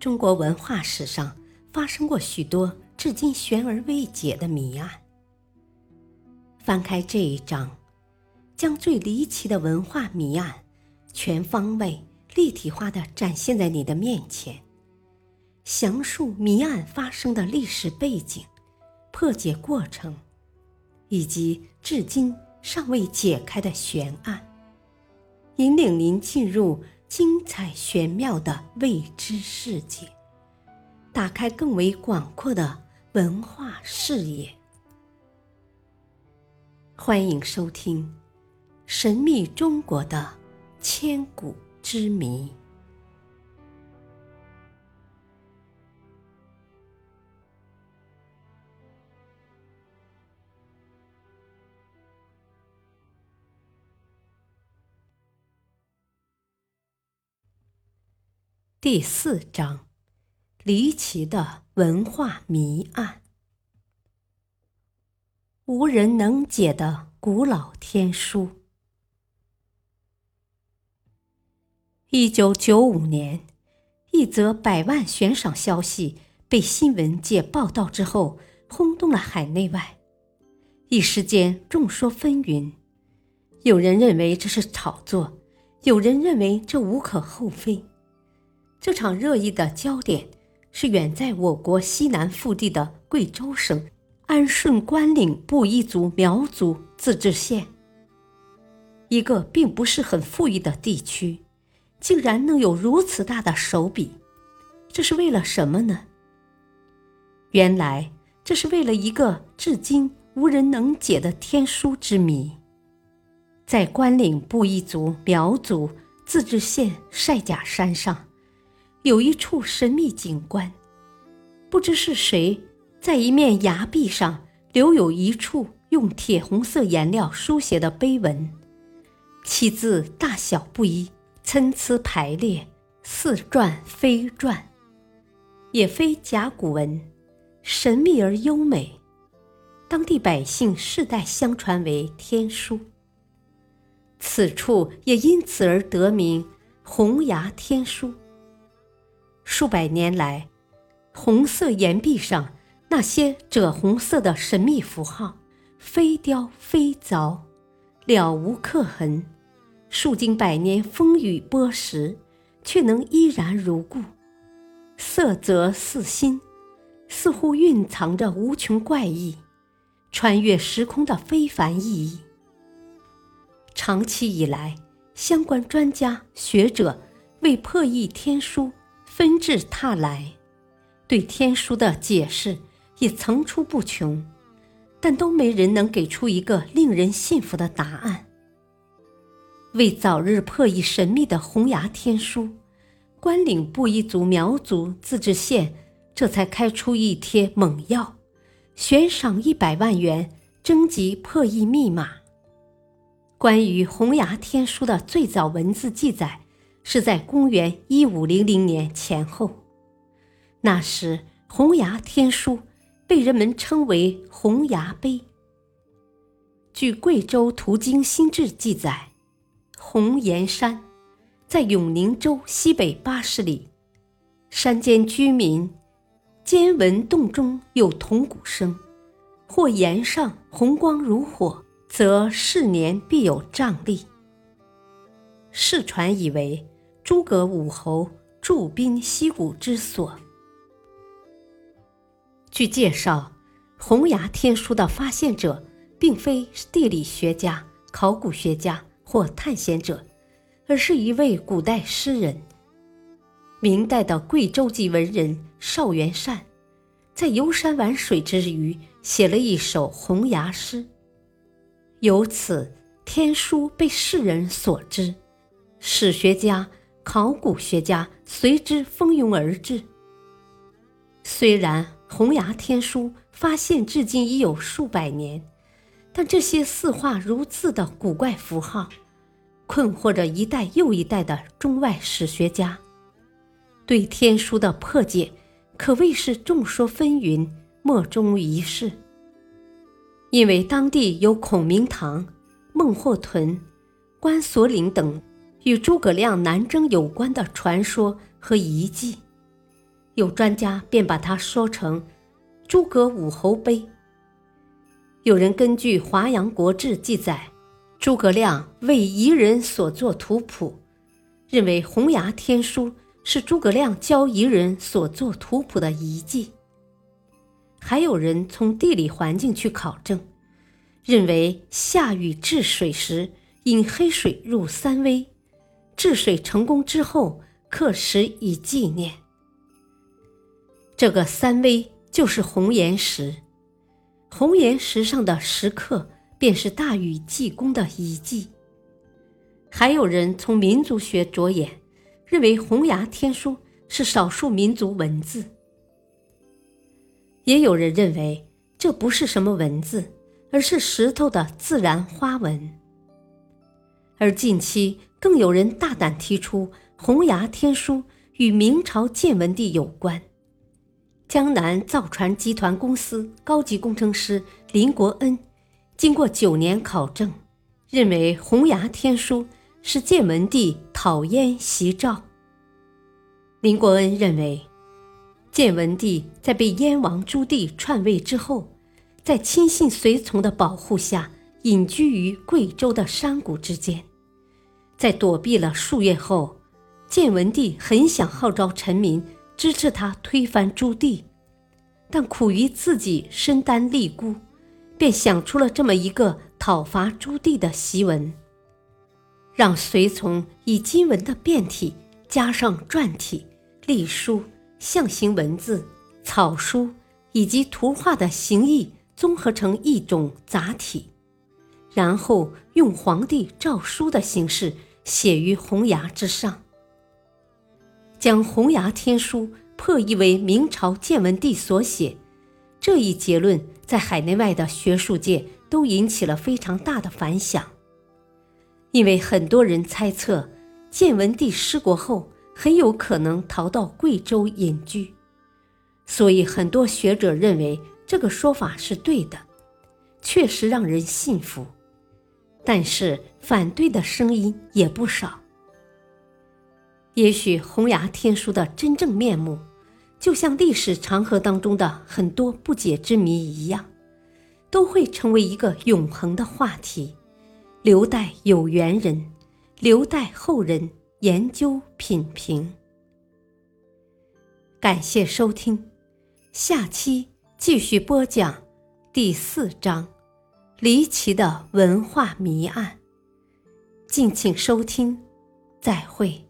中国文化史上发生过许多至今悬而未解的谜案。翻开这一章，将最离奇的文化谜案全方位、立体化的展现在你的面前，详述谜案发生的历史背景、破解过程，以及至今尚未解开的悬案，引领您进入。精彩玄妙的未知世界，打开更为广阔的文化视野。欢迎收听《神秘中国的千古之谜》第四章：离奇的文化谜案，无人能解的古老天书。一九九五年，一则百万悬赏消息被新闻界报道之后，轰动了海内外，一时间众说纷纭。有人认为这是炒作，有人认为这无可厚非。这场热议的焦点是远在我国西南腹地的贵州省安顺关岭布依族苗族自治县，一个并不是很富裕的地区，竟然能有如此大的手笔，这是为了什么呢？原来这是为了一个至今无人能解的天书之谜。在关岭布依族苗族自治县晒甲山上。有一处神秘景观，不知是谁在一面崖壁上留有一处用铁红色颜料书写的碑文，其字大小不一，参差排列，似篆非篆，也非甲骨文，神秘而优美。当地百姓世代相传为天书，此处也因此而得名红崖天书。数百年来，红色岩壁上那些赭红色的神秘符号，非雕非凿，了无刻痕。数经百年风雨剥蚀，却能依然如故，色泽似新，似乎蕴藏着无穷怪异、穿越时空的非凡意义。长期以来，相关专家学者为破译天书。纷至沓来，对天书的解释也层出不穷，但都没人能给出一个令人信服的答案。为早日破译神秘的红崖天书，关岭布依族苗族自治县这才开出一帖猛药，悬赏一百万元征集破译密码。关于红崖天书的最早文字记载。是在公元一五零零年前后，那时红崖天书被人们称为红崖碑。据《贵州途经新志》记载，红岩山在永宁州西北八十里，山间居民兼闻洞中有铜鼓声，或岩上红光如火，则是年必有瘴疠。世传以为。诸葛武侯驻兵西谷之所。据介绍，红崖天书的发现者并非地理学家、考古学家或探险者，而是一位古代诗人。明代的贵州籍文人邵元善，在游山玩水之余，写了一首红崖诗，由此天书被世人所知。史学家。考古学家随之蜂拥而至。虽然红崖天书发现至今已有数百年，但这些似画如字的古怪符号，困惑着一代又一代的中外史学家。对天书的破解可谓是众说纷纭，莫衷一是。因为当地有孔明堂、孟获屯、关索岭等。与诸葛亮南征有关的传说和遗迹，有专家便把它说成“诸葛武侯碑”。有人根据《华阳国志》记载，诸葛亮为夷人所作图谱，认为洪崖天书是诸葛亮教夷人所作图谱的遗迹。还有人从地理环境去考证，认为夏禹治水时引黑水入三危，治水成功之后刻石以纪念。这个三危就是红岩石。红岩石上的石刻，便是大禹济公的遗迹。还有人从民族学着眼，认为洪崖天书是少数民族文字；也有人认为这不是什么文字，而是石头的自然花纹。而近期更有人大胆提出，洪崖天书与明朝建文帝有关。江南造船集团公司高级工程师林国恩，经过九年考证，认为洪崖天书是建文帝讨燕袭赵。林国恩认为，建文帝在被燕王朱棣篡位之后，在亲信随从的保护下，隐居于贵州的山谷之间，在躲避了数月后，建文帝很想号召臣民。支持他推翻朱棣，但苦于自己身单力孤，便想出了这么一个讨伐朱棣的檄文，让随从以金文的变体加上篆体、隶书、象形文字、草书以及图画的形意综合成一种杂体，然后用皇帝诏书的形式写于红崖之上。将洪崖天书破译为明朝建文帝所写，这一结论在海内外的学术界都引起了非常大的反响。因为很多人猜测，建文帝失国后很有可能逃到贵州隐居，所以很多学者认为这个说法是对的，确实让人信服。但是反对的声音也不少。也许洪崖天书的真正面目，就像历史长河当中的很多不解之谜一样，都会成为一个永恒的话题，留待有缘人，留待后人研究品评。感谢收听，下期继续播讲第四章《离奇的文化谜案》，敬请收听，再会。